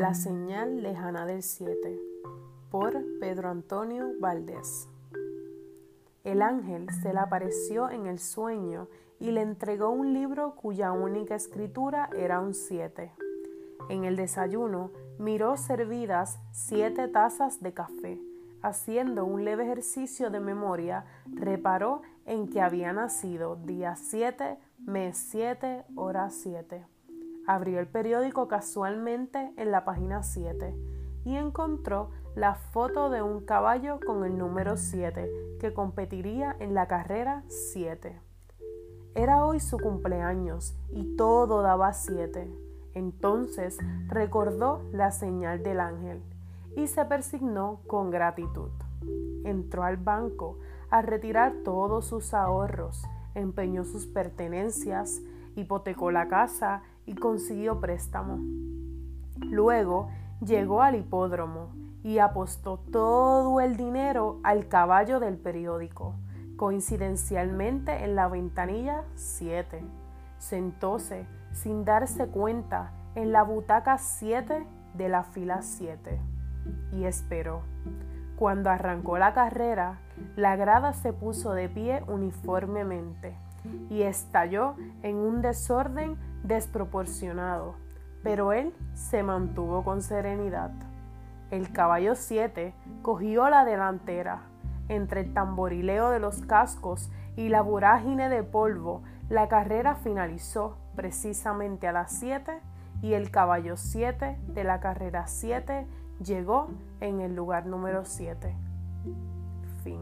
La señal lejana del 7 por Pedro Antonio Valdés. El ángel se le apareció en el sueño y le entregó un libro cuya única escritura era un 7. En el desayuno miró servidas siete tazas de café. Haciendo un leve ejercicio de memoria, reparó en que había nacido día 7, mes 7, hora 7. Abrió el periódico casualmente en la página 7 y encontró la foto de un caballo con el número 7 que competiría en la carrera 7. Era hoy su cumpleaños y todo daba 7. Entonces recordó la señal del ángel y se persignó con gratitud. Entró al banco a retirar todos sus ahorros, empeñó sus pertenencias, hipotecó la casa y consiguió préstamo. Luego llegó al hipódromo y apostó todo el dinero al caballo del periódico, coincidencialmente en la ventanilla 7. Sentóse sin darse cuenta en la butaca 7 de la fila 7 y esperó. Cuando arrancó la carrera, la grada se puso de pie uniformemente y estalló en un desorden desproporcionado, pero él se mantuvo con serenidad. El caballo 7 cogió la delantera. Entre el tamborileo de los cascos y la vorágine de polvo, la carrera finalizó precisamente a las 7 y el caballo 7 de la carrera 7 llegó en el lugar número 7. Fin.